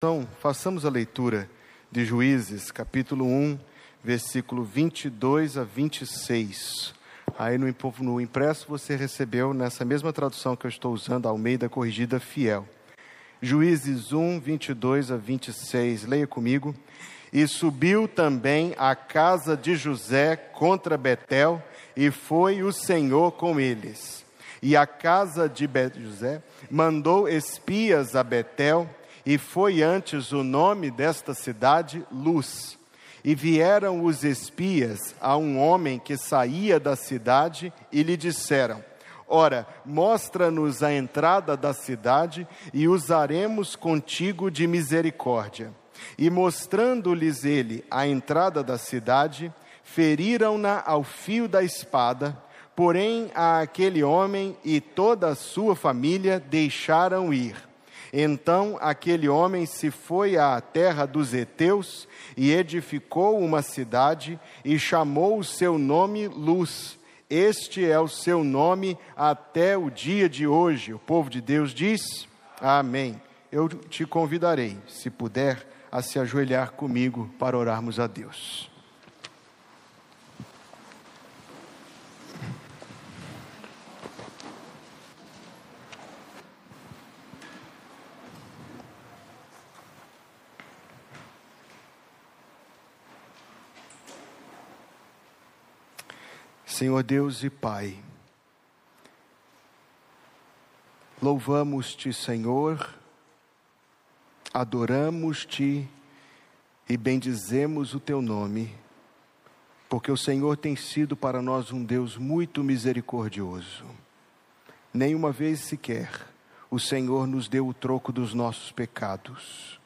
Então, façamos a leitura de Juízes, capítulo 1, versículo 22 a 26. Aí no, no impresso você recebeu nessa mesma tradução que eu estou usando, Almeida Corrigida Fiel. Juízes 1, 22 a 26. Leia comigo. E subiu também a casa de José contra Betel, e foi o Senhor com eles. E a casa de José mandou espias a Betel, e foi antes o nome desta cidade Luz. E vieram os espias a um homem que saía da cidade e lhe disseram: Ora, mostra-nos a entrada da cidade e usaremos contigo de misericórdia. E mostrando-lhes ele a entrada da cidade, feriram-na ao fio da espada, porém a aquele homem e toda a sua família deixaram ir então aquele homem se foi à terra dos heteus e edificou uma cidade e chamou o seu nome Luz. Este é o seu nome até o dia de hoje. O povo de Deus diz: Amém. Eu te convidarei, se puder, a se ajoelhar comigo para orarmos a Deus. Senhor Deus e Pai, louvamos-te, Senhor, adoramos-te e bendizemos o teu nome, porque o Senhor tem sido para nós um Deus muito misericordioso. Nenhuma vez sequer o Senhor nos deu o troco dos nossos pecados.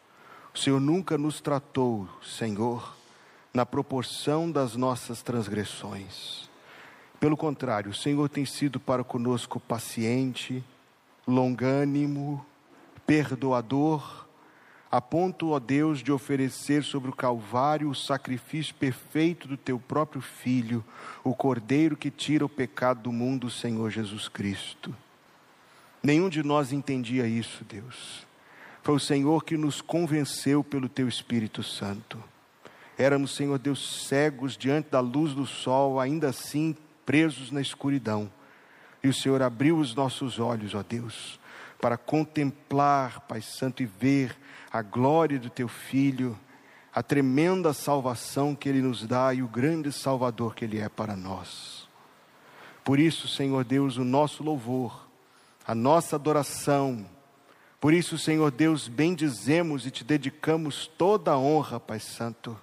O Senhor nunca nos tratou, Senhor, na proporção das nossas transgressões. Pelo contrário, o Senhor tem sido para conosco paciente, longânimo, perdoador, a ponto, ó Deus, de oferecer sobre o Calvário o sacrifício perfeito do teu próprio Filho, o Cordeiro que tira o pecado do mundo, o Senhor Jesus Cristo. Nenhum de nós entendia isso, Deus. Foi o Senhor que nos convenceu pelo teu Espírito Santo. Éramos, Senhor Deus, cegos diante da luz do sol, ainda assim presos na escuridão. E o Senhor abriu os nossos olhos, ó Deus, para contemplar, Pai Santo, e ver a glória do Teu Filho, a tremenda salvação que Ele nos dá e o grande Salvador que Ele é para nós. Por isso, Senhor Deus, o nosso louvor, a nossa adoração, por isso, Senhor Deus, bendizemos e te dedicamos toda a honra, Pai Santo,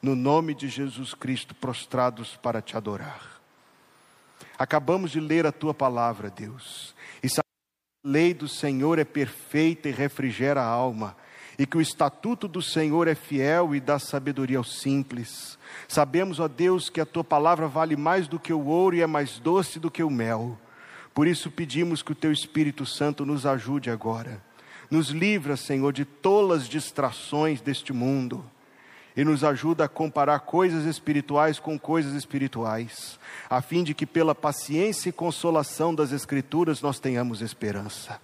no nome de Jesus Cristo, prostrados para te adorar. Acabamos de ler a tua palavra, Deus, e sabemos que a lei do Senhor é perfeita e refrigera a alma, e que o estatuto do Senhor é fiel e dá sabedoria aos simples. Sabemos, ó Deus, que a tua palavra vale mais do que o ouro e é mais doce do que o mel. Por isso pedimos que o teu Espírito Santo nos ajude agora. Nos livra, Senhor, de tolas distrações deste mundo e nos ajuda a comparar coisas espirituais com coisas espirituais, a fim de que pela paciência e consolação das Escrituras nós tenhamos esperança.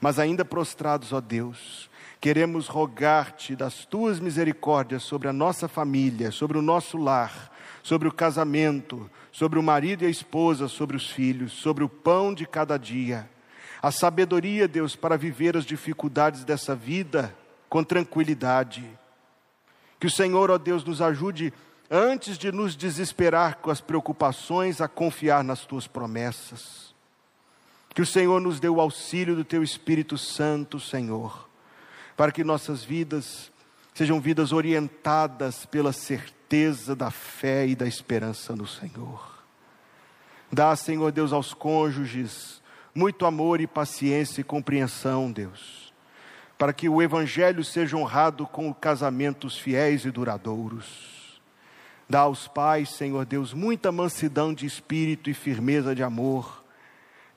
Mas ainda prostrados, ó Deus, queremos rogar-te das tuas misericórdias sobre a nossa família, sobre o nosso lar, sobre o casamento, sobre o marido e a esposa, sobre os filhos, sobre o pão de cada dia. A sabedoria, Deus, para viver as dificuldades dessa vida com tranquilidade que o Senhor, ó Deus, nos ajude, antes de nos desesperar com as preocupações, a confiar nas tuas promessas. Que o Senhor nos dê o auxílio do teu Espírito Santo, Senhor, para que nossas vidas sejam vidas orientadas pela certeza da fé e da esperança no Senhor. Dá, Senhor Deus, aos cônjuges muito amor e paciência e compreensão, Deus para que o Evangelho seja honrado com casamentos fiéis e duradouros. Dá aos pais, Senhor Deus, muita mansidão de espírito e firmeza de amor,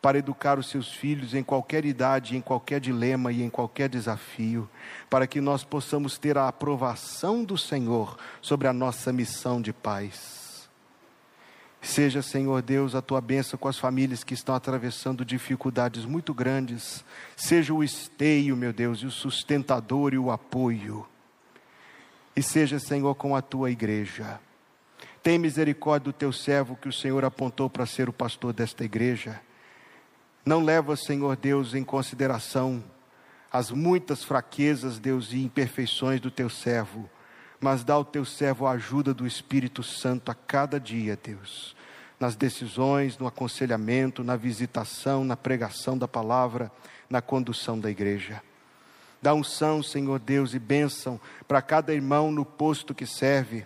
para educar os seus filhos em qualquer idade, em qualquer dilema e em qualquer desafio, para que nós possamos ter a aprovação do Senhor sobre a nossa missão de paz. Seja, Senhor Deus, a tua bênção com as famílias que estão atravessando dificuldades muito grandes. Seja o esteio, meu Deus, e o sustentador e o apoio. E seja, Senhor, com a tua igreja. Tem misericórdia do teu servo que o Senhor apontou para ser o pastor desta igreja. Não leva, Senhor Deus, em consideração as muitas fraquezas, Deus, e imperfeições do teu servo, mas dá ao teu servo a ajuda do Espírito Santo a cada dia, Deus nas decisões, no aconselhamento, na visitação, na pregação da palavra, na condução da igreja. Dá unção, Senhor Deus, e bênção para cada irmão no posto que serve,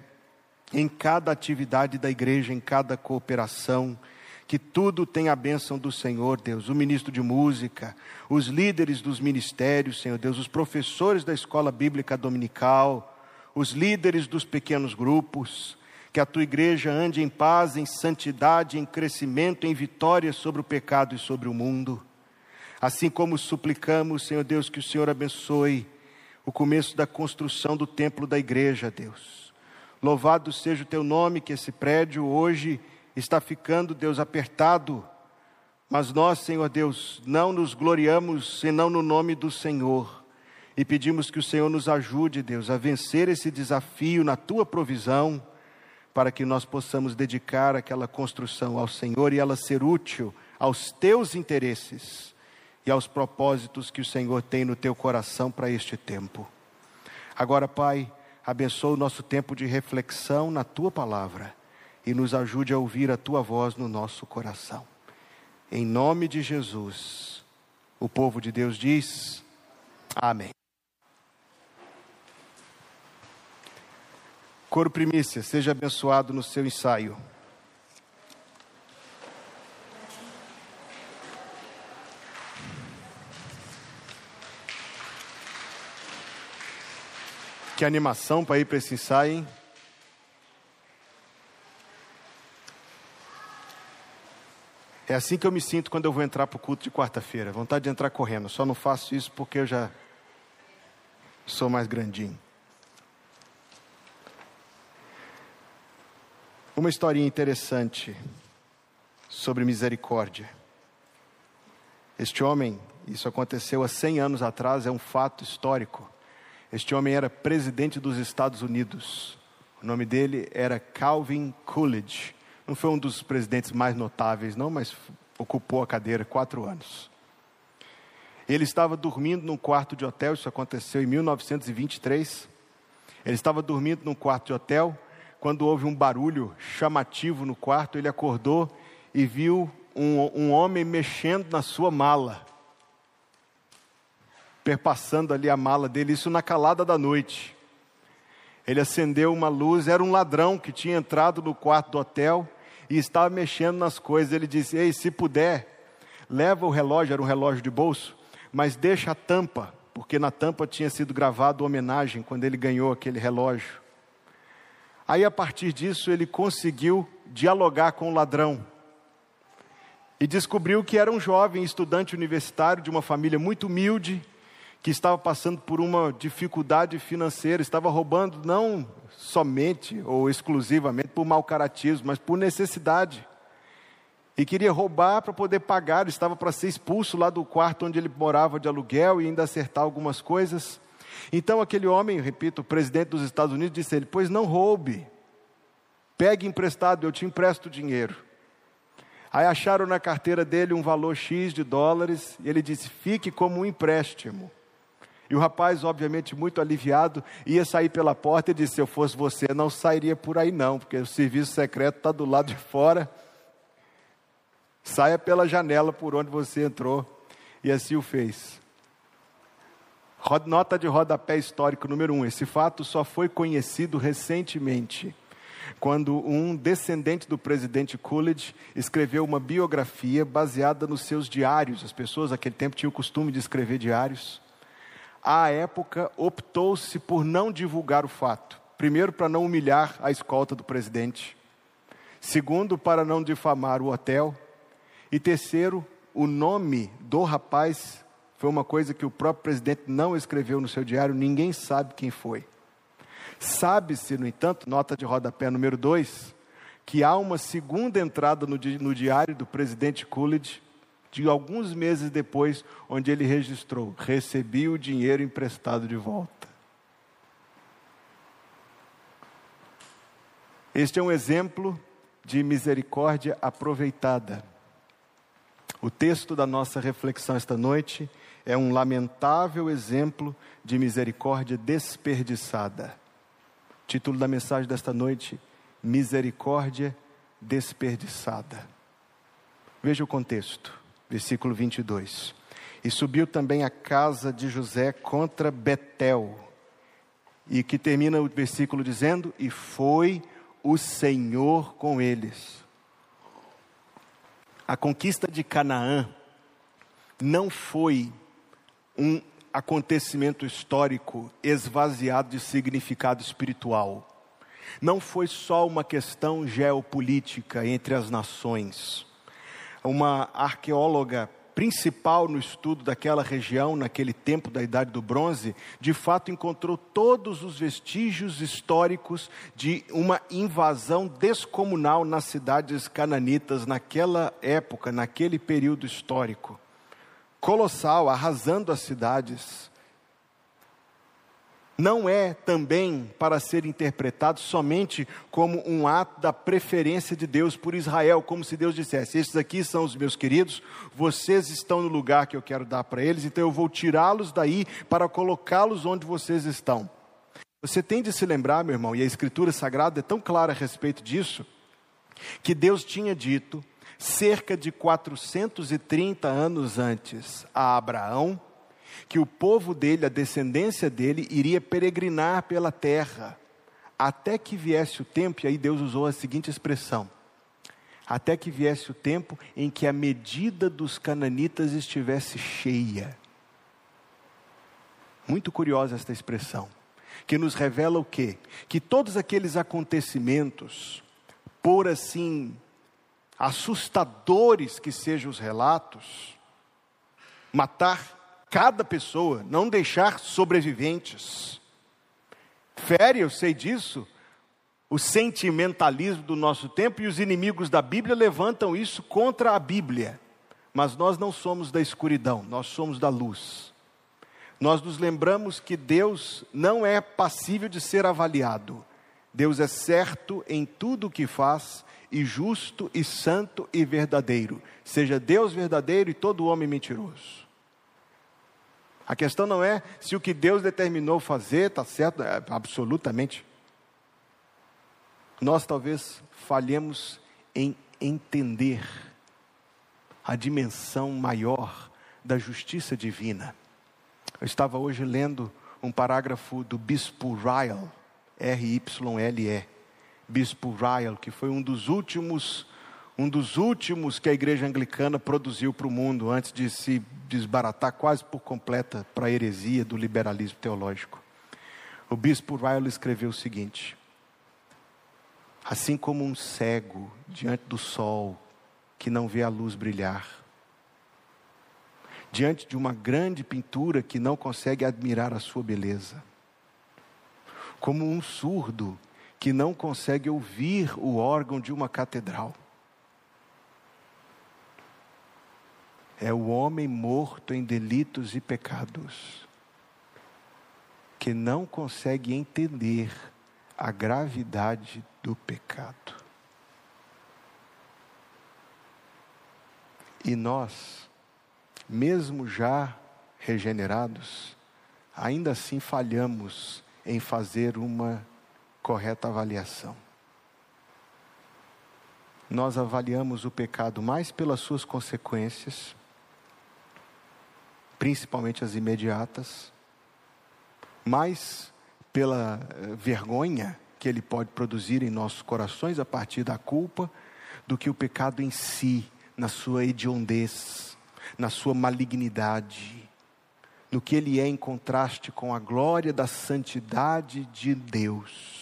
em cada atividade da igreja, em cada cooperação, que tudo tenha a bênção do Senhor, Deus, o ministro de música, os líderes dos ministérios, Senhor Deus, os professores da escola bíblica dominical, os líderes dos pequenos grupos, que a tua igreja ande em paz, em santidade, em crescimento, em vitória sobre o pecado e sobre o mundo. Assim como suplicamos, Senhor Deus, que o Senhor abençoe o começo da construção do templo da igreja, Deus. Louvado seja o teu nome, que esse prédio hoje está ficando, Deus, apertado. Mas nós, Senhor Deus, não nos gloriamos senão no nome do Senhor. E pedimos que o Senhor nos ajude, Deus, a vencer esse desafio na tua provisão para que nós possamos dedicar aquela construção ao Senhor e ela ser útil aos teus interesses e aos propósitos que o Senhor tem no teu coração para este tempo. Agora, Pai, abençoa o nosso tempo de reflexão na tua palavra e nos ajude a ouvir a tua voz no nosso coração. Em nome de Jesus, o povo de Deus diz: Amém. Coro Primícia, seja abençoado no seu ensaio. Que animação para ir para esse ensaio, hein? É assim que eu me sinto quando eu vou entrar para o culto de quarta-feira. Vontade de entrar correndo. Só não faço isso porque eu já sou mais grandinho. Uma historinha interessante sobre misericórdia. Este homem, isso aconteceu há 100 anos atrás, é um fato histórico. Este homem era presidente dos Estados Unidos. O nome dele era Calvin Coolidge. Não foi um dos presidentes mais notáveis, não, mas ocupou a cadeira quatro anos. Ele estava dormindo num quarto de hotel, isso aconteceu em 1923. Ele estava dormindo num quarto de hotel quando houve um barulho chamativo no quarto, ele acordou e viu um, um homem mexendo na sua mala, perpassando ali a mala dele, isso na calada da noite. Ele acendeu uma luz, era um ladrão que tinha entrado no quarto do hotel e estava mexendo nas coisas. Ele disse: Ei, se puder, leva o relógio, era um relógio de bolso, mas deixa a tampa, porque na tampa tinha sido gravado homenagem quando ele ganhou aquele relógio. Aí, a partir disso, ele conseguiu dialogar com o ladrão. E descobriu que era um jovem estudante universitário de uma família muito humilde, que estava passando por uma dificuldade financeira, estava roubando não somente ou exclusivamente por mau caratismo, mas por necessidade. E queria roubar para poder pagar, estava para ser expulso lá do quarto onde ele morava de aluguel e ainda acertar algumas coisas. Então aquele homem, repito, o presidente dos Estados Unidos, disse a ele: Pois não roube, pegue emprestado, eu te empresto dinheiro. Aí acharam na carteira dele um valor X de dólares e ele disse: Fique como um empréstimo. E o rapaz, obviamente, muito aliviado, ia sair pela porta e disse: Se eu fosse você, não sairia por aí, não, porque o serviço secreto está do lado de fora. Saia pela janela por onde você entrou. E assim o fez. Nota de rodapé histórico número um: esse fato só foi conhecido recentemente, quando um descendente do presidente Coolidge escreveu uma biografia baseada nos seus diários. As pessoas naquele tempo tinham o costume de escrever diários. À época, optou-se por não divulgar o fato. Primeiro, para não humilhar a escolta do presidente. Segundo, para não difamar o hotel. E terceiro, o nome do rapaz foi uma coisa que o próprio presidente não escreveu no seu diário, ninguém sabe quem foi. Sabe-se, no entanto, nota de rodapé número 2, que há uma segunda entrada no, di no diário do presidente Coolidge, de alguns meses depois, onde ele registrou: recebi o dinheiro emprestado de volta. Este é um exemplo de misericórdia aproveitada. O texto da nossa reflexão esta noite é um lamentável exemplo de misericórdia desperdiçada. Título da mensagem desta noite: Misericórdia desperdiçada. Veja o contexto, versículo 22. E subiu também a casa de José contra Betel, e que termina o versículo dizendo: E foi o Senhor com eles. A conquista de Canaã não foi um acontecimento histórico esvaziado de significado espiritual. Não foi só uma questão geopolítica entre as nações. Uma arqueóloga principal no estudo daquela região, naquele tempo da Idade do Bronze, de fato encontrou todos os vestígios históricos de uma invasão descomunal nas cidades cananitas naquela época, naquele período histórico. Colossal, arrasando as cidades não é também para ser interpretado somente como um ato da preferência de Deus por Israel, como se Deus dissesse: Estes aqui são os meus queridos, vocês estão no lugar que eu quero dar para eles, então eu vou tirá-los daí para colocá-los onde vocês estão. Você tem de se lembrar, meu irmão, e a Escritura Sagrada é tão clara a respeito disso, que Deus tinha dito, cerca de 430 anos antes, a Abraão, que o povo dele, a descendência dele, iria peregrinar pela terra, até que viesse o tempo, e aí Deus usou a seguinte expressão: até que viesse o tempo em que a medida dos cananitas estivesse cheia. Muito curiosa esta expressão, que nos revela o quê? Que todos aqueles acontecimentos, por assim assustadores que sejam os relatos, matar cada pessoa, não deixar sobreviventes. Fere, eu sei disso, o sentimentalismo do nosso tempo e os inimigos da Bíblia levantam isso contra a Bíblia. Mas nós não somos da escuridão, nós somos da luz. Nós nos lembramos que Deus não é passível de ser avaliado. Deus é certo em tudo o que faz, e justo e santo e verdadeiro. Seja Deus verdadeiro e todo homem mentiroso. A questão não é se o que Deus determinou fazer está certo, é, absolutamente. Nós talvez falhemos em entender a dimensão maior da justiça divina. Eu estava hoje lendo um parágrafo do Bispo Ryle, R-Y-L-E, Bispo Ryle, que foi um dos últimos um dos últimos que a igreja anglicana produziu para o mundo antes de se desbaratar quase por completa para a heresia do liberalismo teológico. O bispo Ryle escreveu o seguinte: Assim como um cego diante do sol que não vê a luz brilhar, diante de uma grande pintura que não consegue admirar a sua beleza, como um surdo que não consegue ouvir o órgão de uma catedral, é o homem morto em delitos e pecados, que não consegue entender a gravidade do pecado. E nós, mesmo já regenerados, ainda assim falhamos em fazer uma correta avaliação. Nós avaliamos o pecado mais pelas suas consequências principalmente as imediatas, mais pela eh, vergonha que ele pode produzir em nossos corações a partir da culpa, do que o pecado em si, na sua hediondez, na sua malignidade, no que ele é em contraste com a glória da santidade de Deus.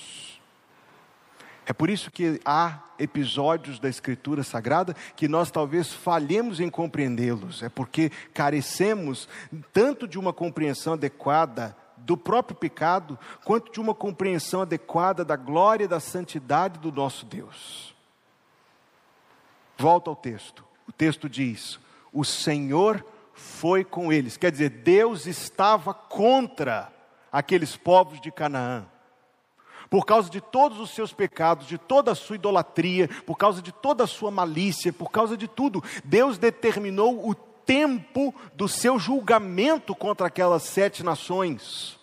É por isso que há episódios da Escritura Sagrada que nós talvez falhemos em compreendê-los. É porque carecemos tanto de uma compreensão adequada do próprio pecado, quanto de uma compreensão adequada da glória e da santidade do nosso Deus. Volta ao texto. O texto diz: O Senhor foi com eles. Quer dizer, Deus estava contra aqueles povos de Canaã. Por causa de todos os seus pecados, de toda a sua idolatria, por causa de toda a sua malícia, por causa de tudo, Deus determinou o tempo do seu julgamento contra aquelas sete nações.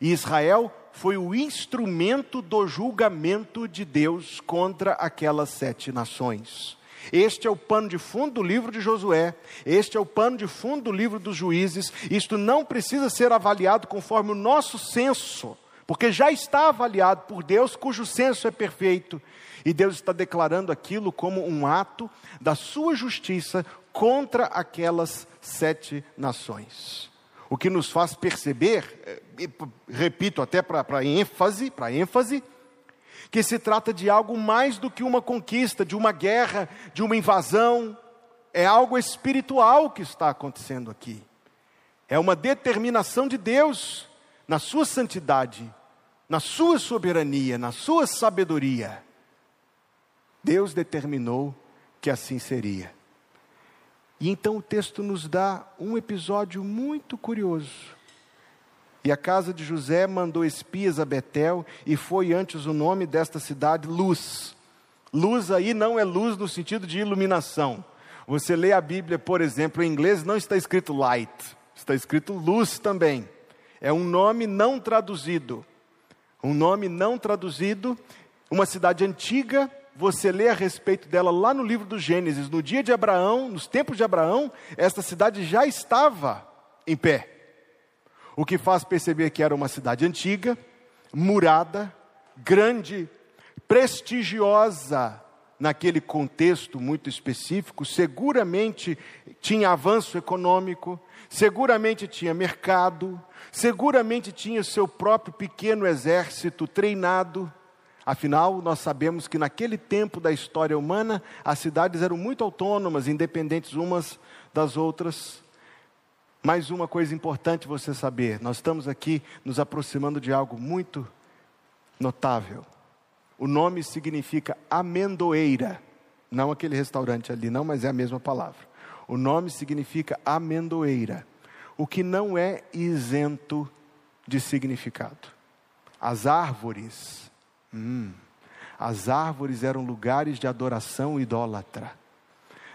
E Israel foi o instrumento do julgamento de Deus contra aquelas sete nações. Este é o pano de fundo do livro de Josué, este é o pano de fundo do livro dos juízes. Isto não precisa ser avaliado conforme o nosso senso, porque já está avaliado por Deus, cujo senso é perfeito. E Deus está declarando aquilo como um ato da sua justiça contra aquelas sete nações. O que nos faz perceber, eh, repito até para ênfase, para ênfase, que se trata de algo mais do que uma conquista, de uma guerra, de uma invasão, é algo espiritual que está acontecendo aqui. É uma determinação de Deus na sua santidade, na sua soberania, na sua sabedoria. Deus determinou que assim seria. E então o texto nos dá um episódio muito curioso. E a casa de José mandou espias a Betel, e foi antes o nome desta cidade Luz. Luz aí não é luz no sentido de iluminação. Você lê a Bíblia, por exemplo, em inglês não está escrito light, está escrito luz também. É um nome não traduzido. Um nome não traduzido, uma cidade antiga você lê a respeito dela lá no livro do Gênesis, no dia de Abraão, nos tempos de Abraão, esta cidade já estava em pé. O que faz perceber que era uma cidade antiga, murada, grande, prestigiosa naquele contexto muito específico, seguramente tinha avanço econômico, seguramente tinha mercado, seguramente tinha seu próprio pequeno exército treinado Afinal, nós sabemos que naquele tempo da história humana, as cidades eram muito autônomas, independentes umas das outras. Mais uma coisa importante você saber: nós estamos aqui nos aproximando de algo muito notável. O nome significa amendoeira, não aquele restaurante ali, não, mas é a mesma palavra. O nome significa amendoeira, o que não é isento de significado. As árvores Hum, as árvores eram lugares de adoração idólatra.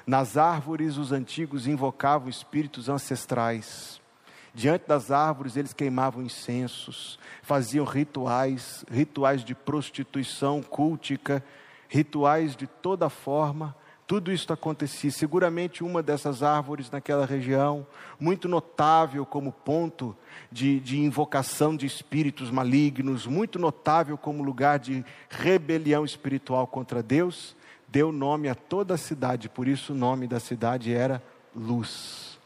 Nas árvores, os antigos invocavam espíritos ancestrais. Diante das árvores, eles queimavam incensos, faziam rituais, rituais de prostituição cultica, rituais de toda forma tudo isso acontecia. Seguramente uma dessas árvores naquela região, muito notável como ponto de, de invocação de espíritos malignos, muito notável como lugar de rebelião espiritual contra Deus, deu nome a toda a cidade, por isso o nome da cidade era Luz.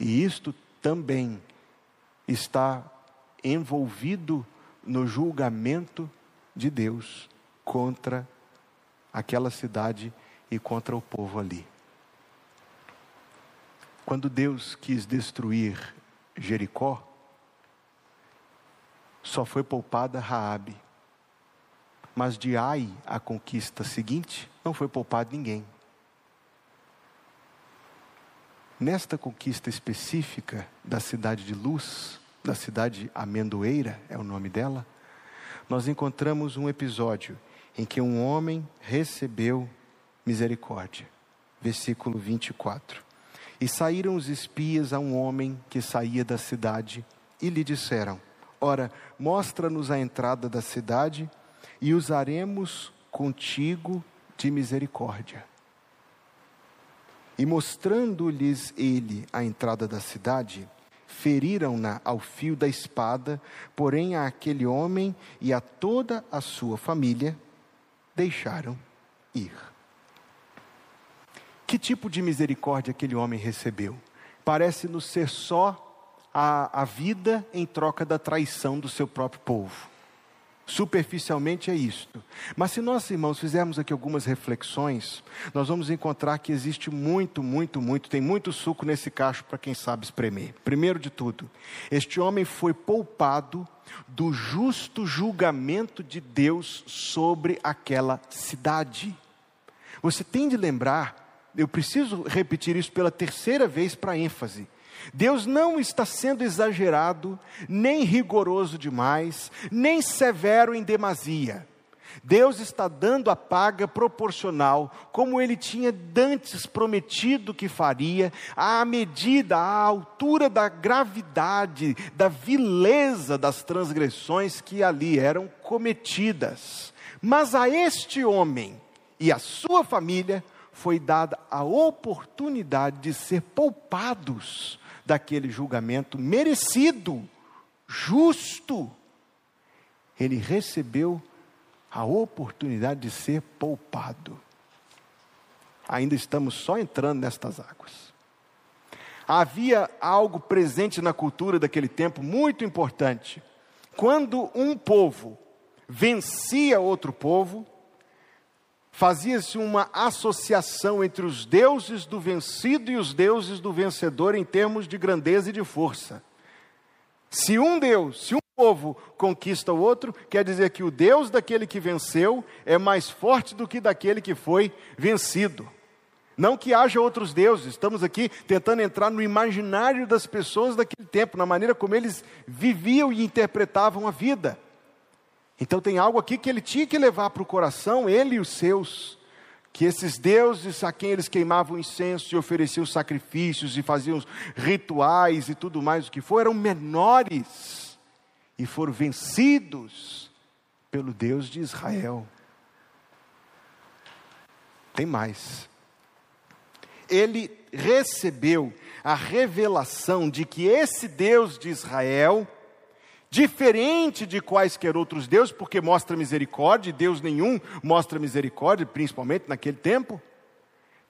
E isto também está envolvido no julgamento de Deus contra aquela cidade e contra o povo ali. Quando Deus quis destruir Jericó, só foi poupada Raabe. Mas de Ai, a conquista seguinte, não foi poupado ninguém. Nesta conquista específica da cidade de Luz, da cidade Amendoeira, é o nome dela, nós encontramos um episódio em que um homem recebeu misericórdia. Versículo 24. E saíram os espias a um homem que saía da cidade e lhe disseram: Ora, mostra-nos a entrada da cidade e usaremos contigo de misericórdia. E mostrando-lhes ele a entrada da cidade, feriram-na ao fio da espada, porém a aquele homem e a toda a sua família deixaram ir. Que tipo de misericórdia aquele homem recebeu? Parece-nos ser só a, a vida em troca da traição do seu próprio povo. Superficialmente é isto. Mas se nós, irmãos, fizermos aqui algumas reflexões, nós vamos encontrar que existe muito, muito, muito, tem muito suco nesse cacho para quem sabe espremer. Primeiro de tudo, este homem foi poupado do justo julgamento de Deus sobre aquela cidade. Você tem de lembrar eu preciso repetir isso pela terceira vez para ênfase. Deus não está sendo exagerado, nem rigoroso demais, nem severo em demasia. Deus está dando a paga proporcional, como ele tinha dantes prometido que faria, à medida, à altura da gravidade, da vileza das transgressões que ali eram cometidas. Mas a este homem e a sua família foi dada a oportunidade de ser poupados daquele julgamento merecido, justo. Ele recebeu a oportunidade de ser poupado. Ainda estamos só entrando nestas águas. Havia algo presente na cultura daquele tempo muito importante. Quando um povo vencia outro povo, fazia-se uma associação entre os deuses do vencido e os deuses do vencedor em termos de grandeza e de força. Se um Deus, se um povo conquista o outro, quer dizer que o Deus daquele que venceu é mais forte do que daquele que foi vencido. Não que haja outros deuses, estamos aqui tentando entrar no imaginário das pessoas daquele tempo, na maneira como eles viviam e interpretavam a vida. Então tem algo aqui que ele tinha que levar para o coração, ele e os seus, que esses deuses a quem eles queimavam incenso e ofereciam sacrifícios e faziam rituais e tudo mais o que for, eram menores e foram vencidos pelo Deus de Israel. Tem mais. Ele recebeu a revelação de que esse Deus de Israel, diferente de quaisquer outros deuses, porque mostra misericórdia, e Deus nenhum mostra misericórdia, principalmente naquele tempo.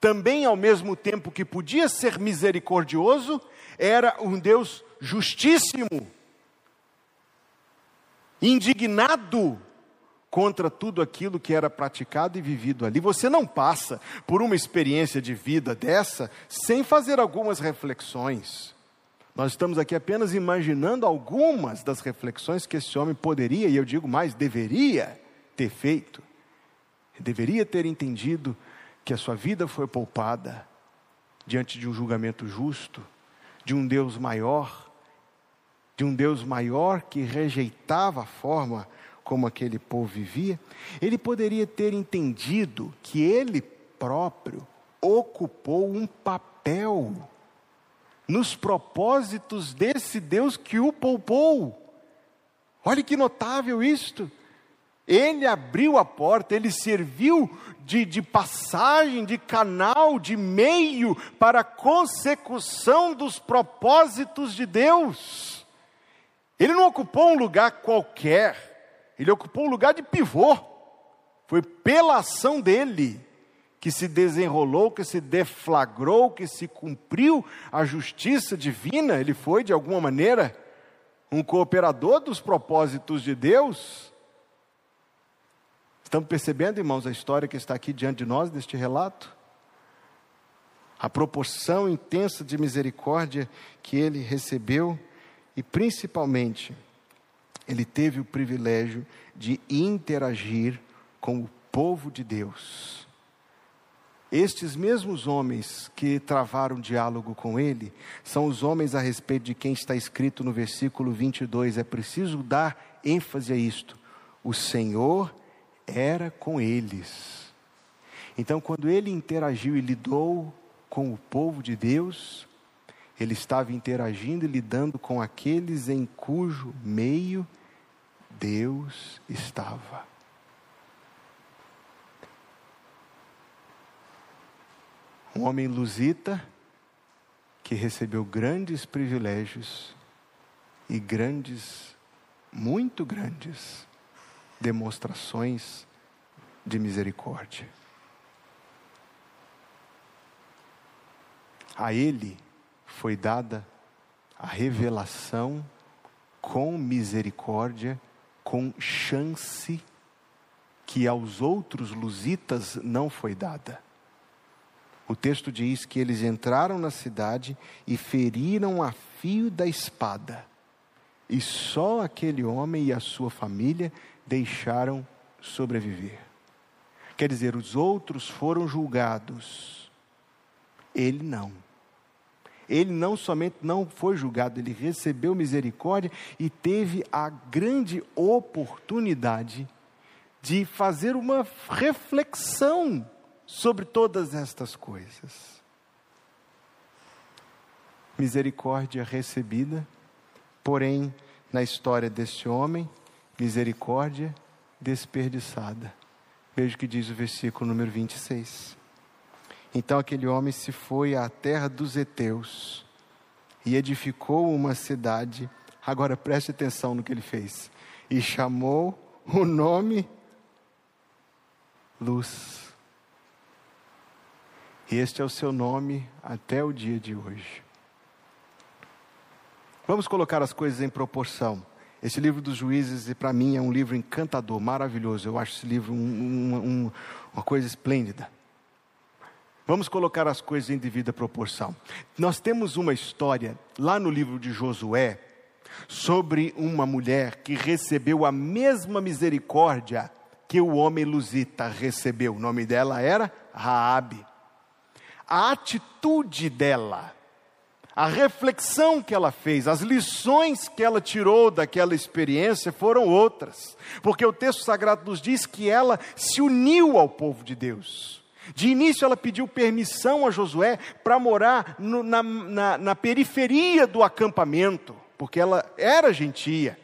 Também, ao mesmo tempo que podia ser misericordioso, era um Deus justíssimo, indignado contra tudo aquilo que era praticado e vivido ali. Você não passa por uma experiência de vida dessa sem fazer algumas reflexões. Nós estamos aqui apenas imaginando algumas das reflexões que esse homem poderia, e eu digo mais, deveria ter feito. Deveria ter entendido que a sua vida foi poupada diante de um julgamento justo, de um Deus maior, de um Deus maior que rejeitava a forma como aquele povo vivia. Ele poderia ter entendido que ele próprio ocupou um papel nos propósitos desse Deus que o poupou. Olha que notável isto. Ele abriu a porta, ele serviu de, de, passagem, de canal, de meio para a consecução dos propósitos de Deus. Ele não ocupou um lugar qualquer, ele ocupou um lugar de pivô. Foi pela ação dele que se desenrolou, que se deflagrou, que se cumpriu a justiça divina, ele foi, de alguma maneira, um cooperador dos propósitos de Deus. Estamos percebendo, irmãos, a história que está aqui diante de nós, deste relato? A proporção intensa de misericórdia que ele recebeu e, principalmente, ele teve o privilégio de interagir com o povo de Deus. Estes mesmos homens que travaram diálogo com ele são os homens a respeito de quem está escrito no versículo 22. É preciso dar ênfase a isto. O Senhor era com eles. Então, quando ele interagiu e lidou com o povo de Deus, ele estava interagindo e lidando com aqueles em cujo meio Deus estava. Um homem lusita que recebeu grandes privilégios e grandes, muito grandes, demonstrações de misericórdia. A ele foi dada a revelação com misericórdia, com chance que aos outros lusitas não foi dada. O texto diz que eles entraram na cidade e feriram a fio da espada. E só aquele homem e a sua família deixaram sobreviver. Quer dizer, os outros foram julgados Ele não. Ele não somente não foi julgado, ele recebeu misericórdia e teve a grande oportunidade de fazer uma reflexão sobre todas estas coisas. Misericórdia recebida, porém, na história desse homem, misericórdia desperdiçada. Veja o que diz o versículo número 26. Então aquele homem se foi à terra dos heteus e edificou uma cidade. Agora preste atenção no que ele fez. E chamou o nome Luz. Este é o seu nome até o dia de hoje. Vamos colocar as coisas em proporção. Esse livro dos juízes, para mim, é um livro encantador, maravilhoso. Eu acho esse livro um, um, uma coisa esplêndida. Vamos colocar as coisas em devida proporção. Nós temos uma história lá no livro de Josué sobre uma mulher que recebeu a mesma misericórdia que o homem lusita recebeu. O nome dela era Raabe. A atitude dela, a reflexão que ela fez, as lições que ela tirou daquela experiência foram outras. Porque o texto sagrado nos diz que ela se uniu ao povo de Deus. De início, ela pediu permissão a Josué para morar no, na, na, na periferia do acampamento, porque ela era gentia.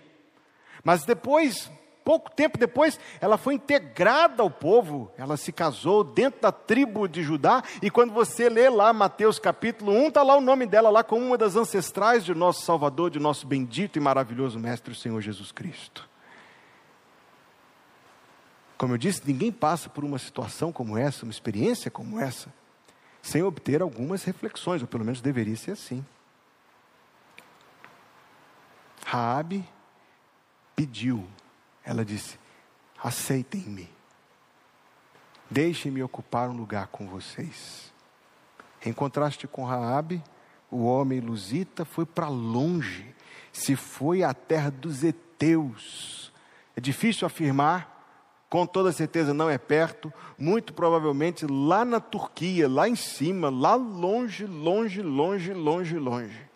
Mas depois, pouco tempo depois, ela foi integrada ao povo, ela se casou dentro da tribo de Judá, e quando você lê lá Mateus capítulo 1, está lá o nome dela, lá como uma das ancestrais de nosso Salvador, de nosso bendito e maravilhoso Mestre, o Senhor Jesus Cristo. Como eu disse, ninguém passa por uma situação como essa, uma experiência como essa, sem obter algumas reflexões, ou pelo menos deveria ser assim. Raabe pediu, ela disse: aceitem-me, deixem-me ocupar um lugar com vocês. Em contraste com Raabe, o homem lusita foi para longe, se foi à terra dos heteus. É difícil afirmar com toda certeza não é perto, muito provavelmente lá na Turquia, lá em cima, lá longe, longe, longe, longe, longe.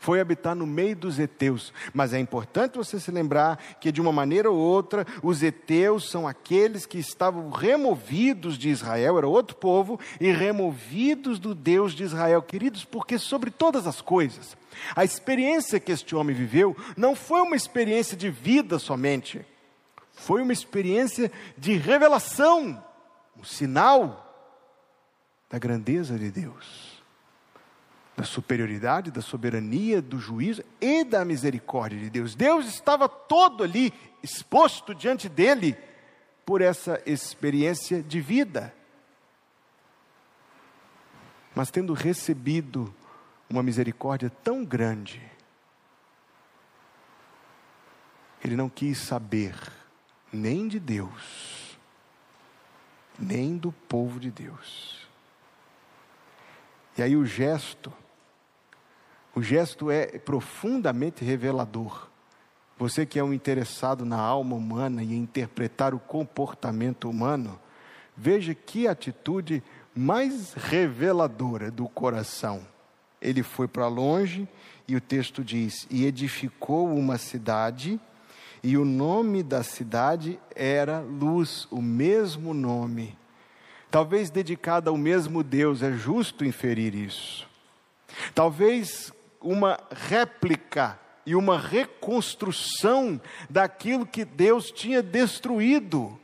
Foi habitar no meio dos heteus. Mas é importante você se lembrar que, de uma maneira ou outra, os heteus são aqueles que estavam removidos de Israel, era outro povo, e removidos do Deus de Israel. Queridos, porque sobre todas as coisas, a experiência que este homem viveu não foi uma experiência de vida somente foi uma experiência de revelação, um sinal da grandeza de Deus, da superioridade, da soberania, do juízo e da misericórdia de Deus. Deus estava todo ali exposto diante dele por essa experiência de vida. Mas tendo recebido uma misericórdia tão grande, ele não quis saber nem de Deus, nem do povo de Deus. E aí o gesto, o gesto é profundamente revelador. Você que é um interessado na alma humana e em interpretar o comportamento humano, veja que atitude mais reveladora do coração. Ele foi para longe e o texto diz: e edificou uma cidade e o nome da cidade era Luz, o mesmo nome. Talvez dedicada ao mesmo Deus, é justo inferir isso. Talvez uma réplica e uma reconstrução daquilo que Deus tinha destruído.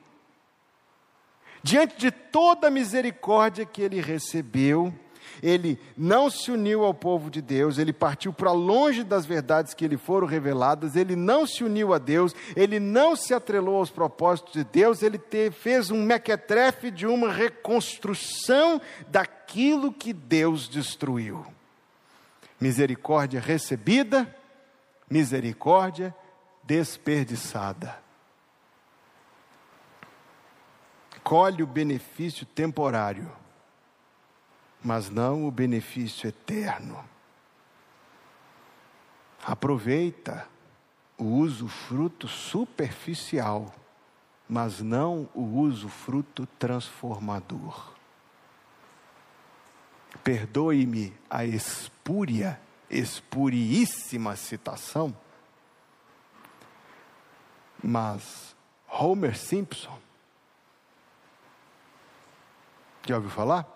Diante de toda a misericórdia que ele recebeu, ele não se uniu ao povo de Deus, ele partiu para longe das verdades que lhe foram reveladas, ele não se uniu a Deus, ele não se atrelou aos propósitos de Deus, ele te, fez um mequetrefe de uma reconstrução daquilo que Deus destruiu. Misericórdia recebida, misericórdia desperdiçada. Colhe o benefício temporário mas não o benefício eterno. Aproveita o uso fruto superficial, mas não o uso fruto transformador. Perdoe-me a espúria, espuriíssima citação, mas Homer Simpson, já ouviu falar?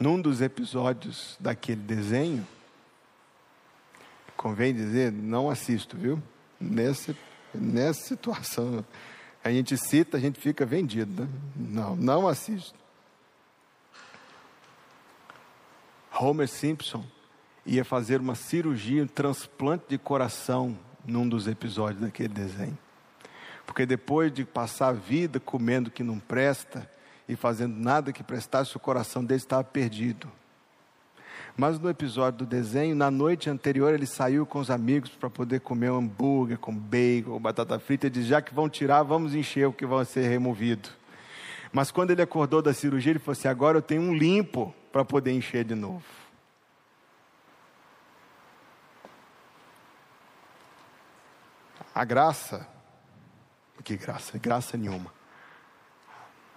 Num dos episódios daquele desenho, convém dizer, não assisto, viu? Nessa, nessa situação, a gente cita, a gente fica vendido. Né? Não, não assisto. Homer Simpson ia fazer uma cirurgia, um transplante de coração num dos episódios daquele desenho. Porque depois de passar a vida comendo que não presta e fazendo nada que prestasse, o coração dele estava perdido. Mas no episódio do desenho, na noite anterior, ele saiu com os amigos para poder comer um hambúrguer com bacon, batata frita, e disse: já que vão tirar, vamos encher o que vai ser removido. Mas quando ele acordou da cirurgia, ele falou assim: agora eu tenho um limpo para poder encher de novo. A graça, que graça? Graça nenhuma.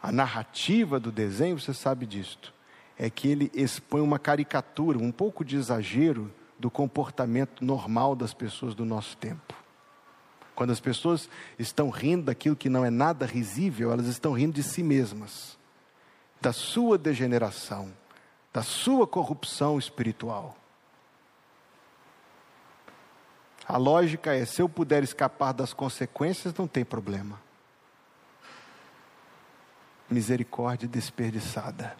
A narrativa do desenho, você sabe disto é que ele expõe uma caricatura, um pouco de exagero do comportamento normal das pessoas do nosso tempo. Quando as pessoas estão rindo daquilo que não é nada risível, elas estão rindo de si mesmas, da sua degeneração, da sua corrupção espiritual. A lógica é: se eu puder escapar das consequências, não tem problema. Misericórdia desperdiçada.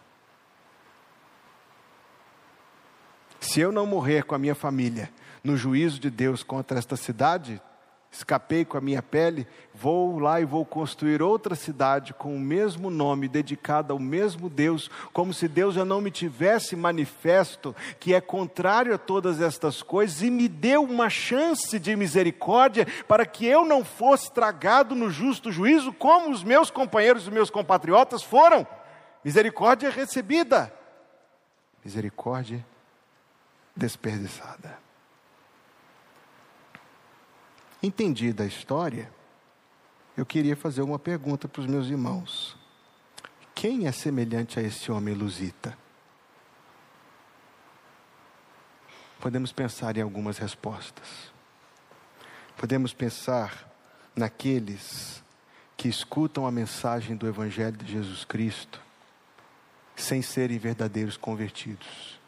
Se eu não morrer com a minha família no juízo de Deus contra esta cidade, escapei com a minha pele, vou lá e vou construir outra cidade com o mesmo nome, dedicada ao mesmo Deus, como se Deus já não me tivesse manifesto que é contrário a todas estas coisas e me deu uma chance de misericórdia para que eu não fosse tragado no justo juízo, como os meus companheiros e meus compatriotas foram. Misericórdia recebida. Misericórdia desperdiçada. Entendida a história, eu queria fazer uma pergunta para os meus irmãos. Quem é semelhante a esse homem lusita? Podemos pensar em algumas respostas. Podemos pensar naqueles que escutam a mensagem do Evangelho de Jesus Cristo sem serem verdadeiros convertidos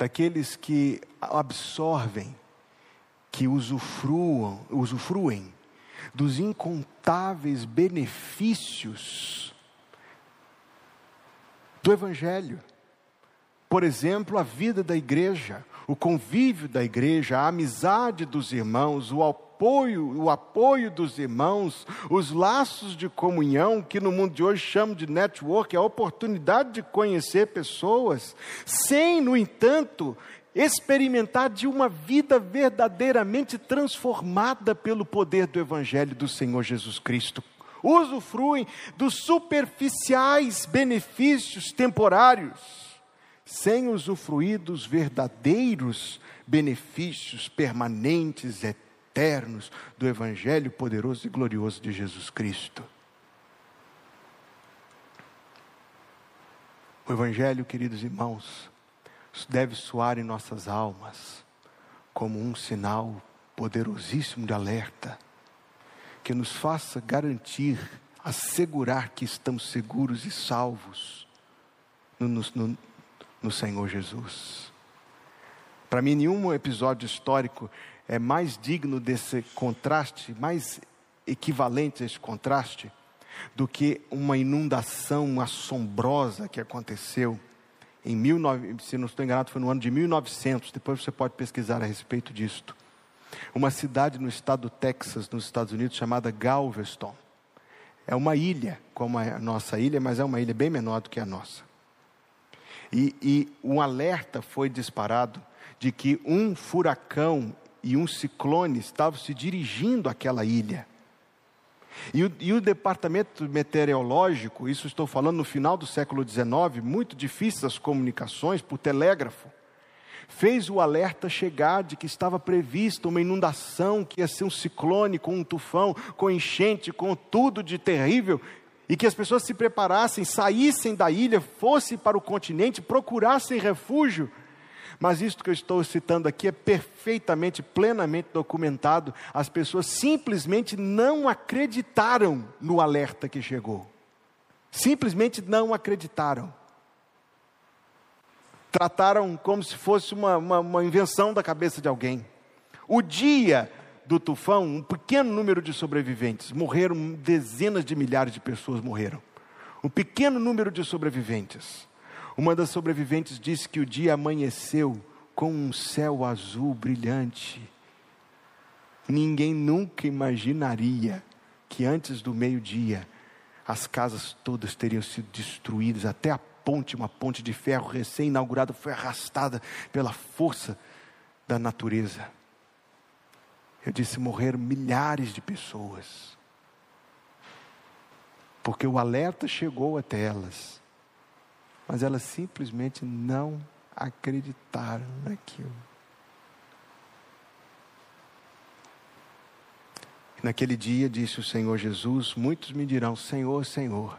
daqueles que absorvem, que usufruam, usufruem dos incontáveis benefícios do Evangelho. Por exemplo, a vida da igreja, o convívio da igreja, a amizade dos irmãos, o apoio, o apoio dos irmãos, os laços de comunhão, que no mundo de hoje chamam de network, a oportunidade de conhecer pessoas, sem, no entanto, experimentar de uma vida verdadeiramente transformada pelo poder do Evangelho do Senhor Jesus Cristo. Usufruem dos superficiais benefícios temporários, sem usufruir dos verdadeiros benefícios permanentes, eternos do Evangelho poderoso e glorioso de Jesus Cristo. O Evangelho, queridos irmãos, deve soar em nossas almas como um sinal poderosíssimo de alerta, que nos faça garantir, assegurar que estamos seguros e salvos no, no, no Senhor Jesus. Para mim, nenhum episódio histórico é mais digno desse contraste, mais equivalente a esse contraste, do que uma inundação assombrosa que aconteceu em 19, se não estou enganado, foi no ano de 1900. Depois você pode pesquisar a respeito disto. Uma cidade no estado do Texas, nos Estados Unidos, chamada Galveston. É uma ilha, como a nossa ilha, mas é uma ilha bem menor do que a nossa. E, e um alerta foi disparado de que um furacão e um ciclone estavam se dirigindo àquela ilha. E o, e o, departamento meteorológico, isso estou falando no final do século XIX, muito difíceis as comunicações por telégrafo, fez o alerta chegar de que estava prevista uma inundação, que ia ser um ciclone com um tufão, com enchente, com tudo de terrível, e que as pessoas se preparassem, saíssem da ilha, fossem para o continente, procurassem refúgio. Mas isto que eu estou citando aqui é perfeitamente, plenamente documentado. As pessoas simplesmente não acreditaram no alerta que chegou. Simplesmente não acreditaram. Trataram como se fosse uma, uma, uma invenção da cabeça de alguém. O dia do tufão, um pequeno número de sobreviventes, morreram, dezenas de milhares de pessoas morreram. Um pequeno número de sobreviventes. Uma das sobreviventes disse que o dia amanheceu com um céu azul brilhante. Ninguém nunca imaginaria que antes do meio-dia as casas todas teriam sido destruídas, até a ponte, uma ponte de ferro recém-inaugurada, foi arrastada pela força da natureza. Eu disse: morreram milhares de pessoas, porque o alerta chegou até elas mas elas simplesmente não acreditaram naquilo. Naquele dia, disse o Senhor Jesus: Muitos me dirão: Senhor, Senhor,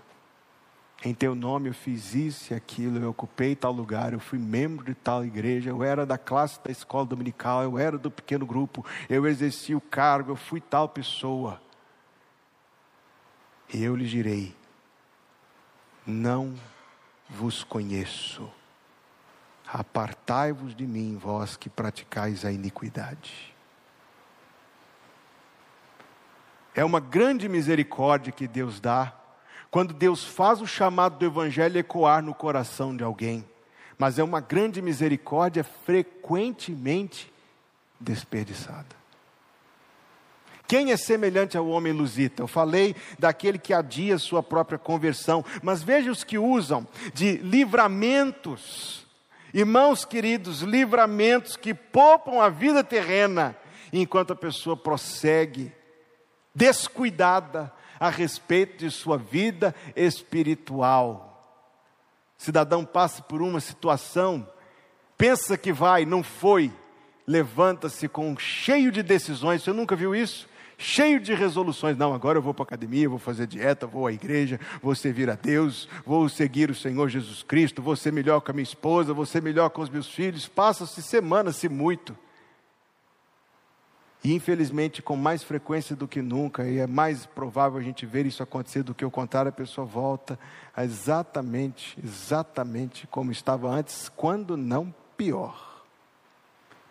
em teu nome eu fiz isso e aquilo, eu ocupei tal lugar, eu fui membro de tal igreja, eu era da classe da escola dominical, eu era do pequeno grupo, eu exerci o cargo, eu fui tal pessoa. E eu lhes direi: Não vos conheço. Apartai-vos de mim, vós que praticais a iniquidade. É uma grande misericórdia que Deus dá quando Deus faz o chamado do Evangelho ecoar no coração de alguém, mas é uma grande misericórdia frequentemente desperdiçada. Quem é semelhante ao homem lusita? Eu falei daquele que adia sua própria conversão, mas veja os que usam de livramentos. Irmãos queridos, livramentos que poupam a vida terrena, enquanto a pessoa prossegue descuidada a respeito de sua vida espiritual. cidadão passa por uma situação, pensa que vai, não foi, levanta-se com cheio de decisões. Você nunca viu isso? cheio de resoluções. Não, agora eu vou para a academia, vou fazer dieta, vou à igreja, vou servir a Deus, vou seguir o Senhor Jesus Cristo, vou ser melhor com a minha esposa, vou ser melhor com os meus filhos. Passa-se semanas, se muito. E infelizmente, com mais frequência do que nunca, e é mais provável a gente ver isso acontecer do que o contrário, a pessoa volta exatamente, exatamente como estava antes, quando não pior.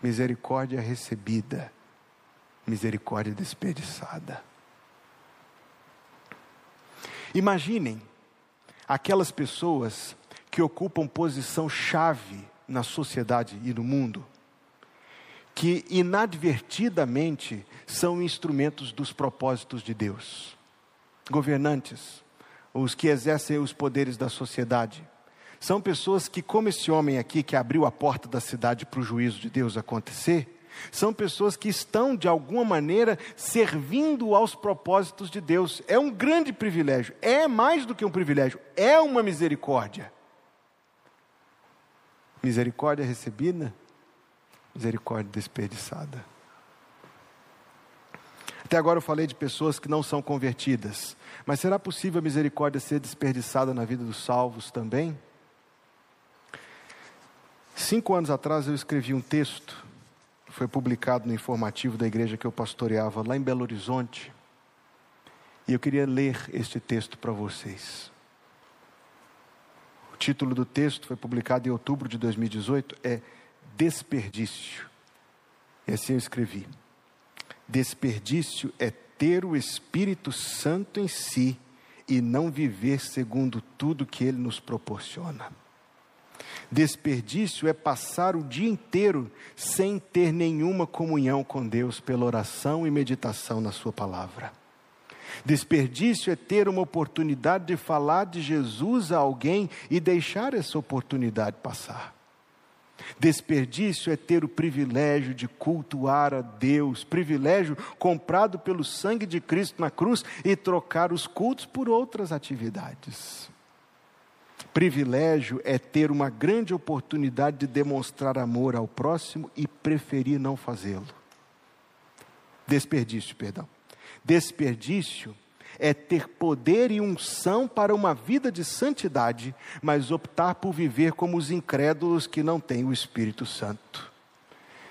Misericórdia recebida misericórdia desperdiçada. Imaginem aquelas pessoas que ocupam posição chave na sociedade e no mundo, que inadvertidamente são instrumentos dos propósitos de Deus. Governantes, os que exercem os poderes da sociedade, são pessoas que, como esse homem aqui que abriu a porta da cidade para o juízo de Deus acontecer, são pessoas que estão, de alguma maneira, servindo aos propósitos de Deus. É um grande privilégio. É mais do que um privilégio, é uma misericórdia. Misericórdia recebida, misericórdia desperdiçada. Até agora eu falei de pessoas que não são convertidas, mas será possível a misericórdia ser desperdiçada na vida dos salvos também? Cinco anos atrás eu escrevi um texto foi publicado no informativo da igreja que eu pastoreava lá em Belo Horizonte. E eu queria ler este texto para vocês. O título do texto foi publicado em outubro de 2018 é Desperdício. E assim eu escrevi: Desperdício é ter o Espírito Santo em si e não viver segundo tudo que ele nos proporciona. Desperdício é passar o dia inteiro sem ter nenhuma comunhão com Deus pela oração e meditação na Sua palavra. Desperdício é ter uma oportunidade de falar de Jesus a alguém e deixar essa oportunidade passar. Desperdício é ter o privilégio de cultuar a Deus, privilégio comprado pelo sangue de Cristo na cruz e trocar os cultos por outras atividades. Privilégio é ter uma grande oportunidade de demonstrar amor ao próximo e preferir não fazê-lo. Desperdício, perdão. Desperdício é ter poder e unção para uma vida de santidade, mas optar por viver como os incrédulos que não têm o Espírito Santo.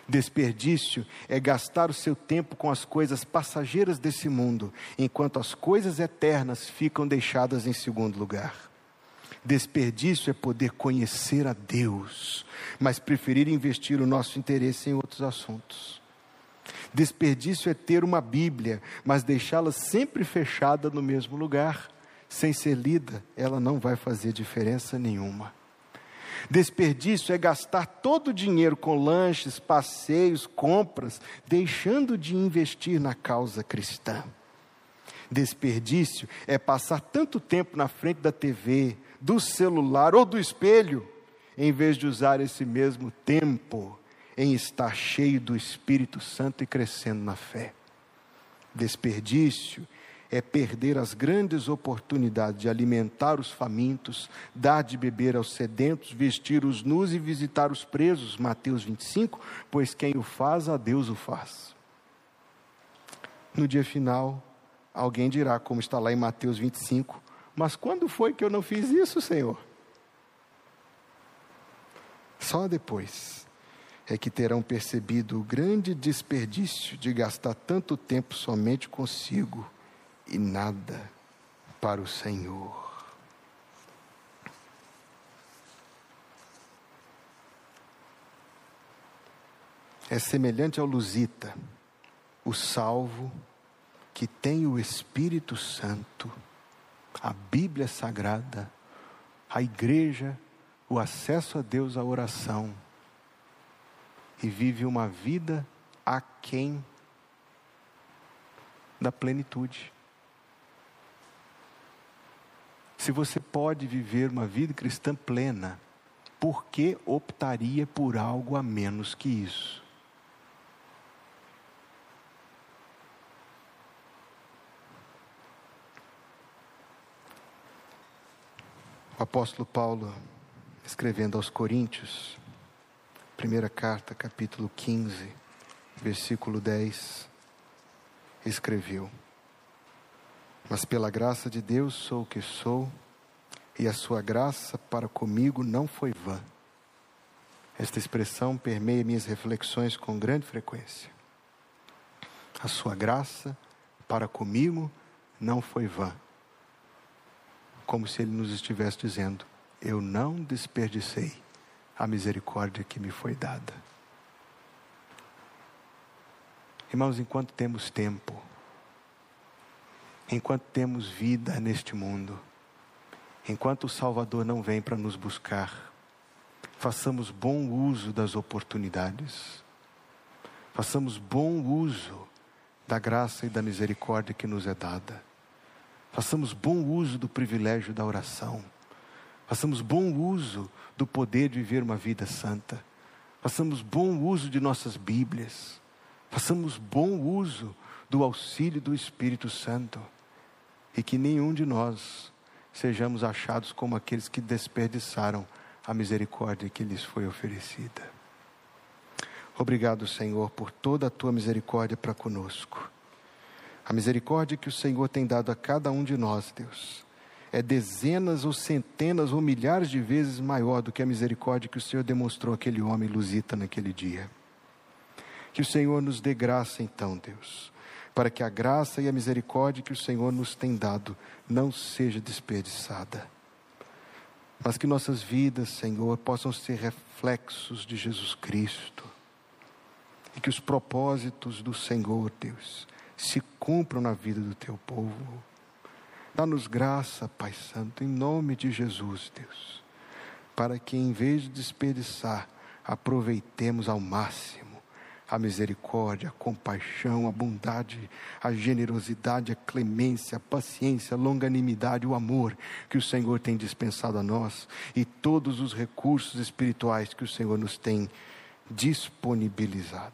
Desperdício é gastar o seu tempo com as coisas passageiras desse mundo, enquanto as coisas eternas ficam deixadas em segundo lugar. Desperdício é poder conhecer a Deus, mas preferir investir o nosso interesse em outros assuntos. Desperdício é ter uma Bíblia, mas deixá-la sempre fechada no mesmo lugar, sem ser lida, ela não vai fazer diferença nenhuma. Desperdício é gastar todo o dinheiro com lanches, passeios, compras, deixando de investir na causa cristã. Desperdício é passar tanto tempo na frente da TV, do celular ou do espelho, em vez de usar esse mesmo tempo em estar cheio do Espírito Santo e crescendo na fé. Desperdício é perder as grandes oportunidades de alimentar os famintos, dar de beber aos sedentos, vestir os nus e visitar os presos, Mateus 25, pois quem o faz, a Deus o faz. No dia final, alguém dirá, como está lá em Mateus 25, mas quando foi que eu não fiz isso, Senhor? Só depois é que terão percebido o grande desperdício de gastar tanto tempo somente consigo e nada para o Senhor. É semelhante ao Lusita, o salvo que tem o Espírito Santo, a Bíblia Sagrada, a igreja, o acesso a Deus, a oração e vive uma vida aquém da plenitude. Se você pode viver uma vida cristã plena, por que optaria por algo a menos que isso? O apóstolo Paulo, escrevendo aos Coríntios, Primeira carta, capítulo 15, versículo 10, escreveu: Mas pela graça de Deus sou o que sou, e a sua graça para comigo não foi vã. Esta expressão permeia minhas reflexões com grande frequência. A sua graça para comigo não foi vã. Como se ele nos estivesse dizendo: Eu não desperdicei a misericórdia que me foi dada. Irmãos, enquanto temos tempo, enquanto temos vida neste mundo, enquanto o Salvador não vem para nos buscar, façamos bom uso das oportunidades, façamos bom uso da graça e da misericórdia que nos é dada, façamos bom uso do privilégio da oração façamos bom uso do poder de viver uma vida santa, façamos bom uso de nossas Bíblias, façamos bom uso do auxílio do Espírito Santo e que nenhum de nós sejamos achados como aqueles que desperdiçaram a misericórdia que lhes foi oferecida. Obrigado, Senhor, por toda a tua misericórdia para conosco. A misericórdia que o Senhor tem dado a cada um de nós, Deus é dezenas ou centenas ou milhares de vezes maior do que a misericórdia que o Senhor demonstrou àquele homem lusita naquele dia. Que o Senhor nos dê graça, então, Deus, para que a graça e a misericórdia que o Senhor nos tem dado não seja desperdiçada. Mas que nossas vidas, Senhor, possam ser reflexos de Jesus Cristo. E que os propósitos do Senhor, Deus, se cumpram na vida do teu povo Dá-nos graça, Pai Santo, em nome de Jesus, Deus, para que em vez de desperdiçar, aproveitemos ao máximo a misericórdia, a compaixão, a bondade, a generosidade, a clemência, a paciência, a longanimidade, o amor que o Senhor tem dispensado a nós e todos os recursos espirituais que o Senhor nos tem disponibilizado.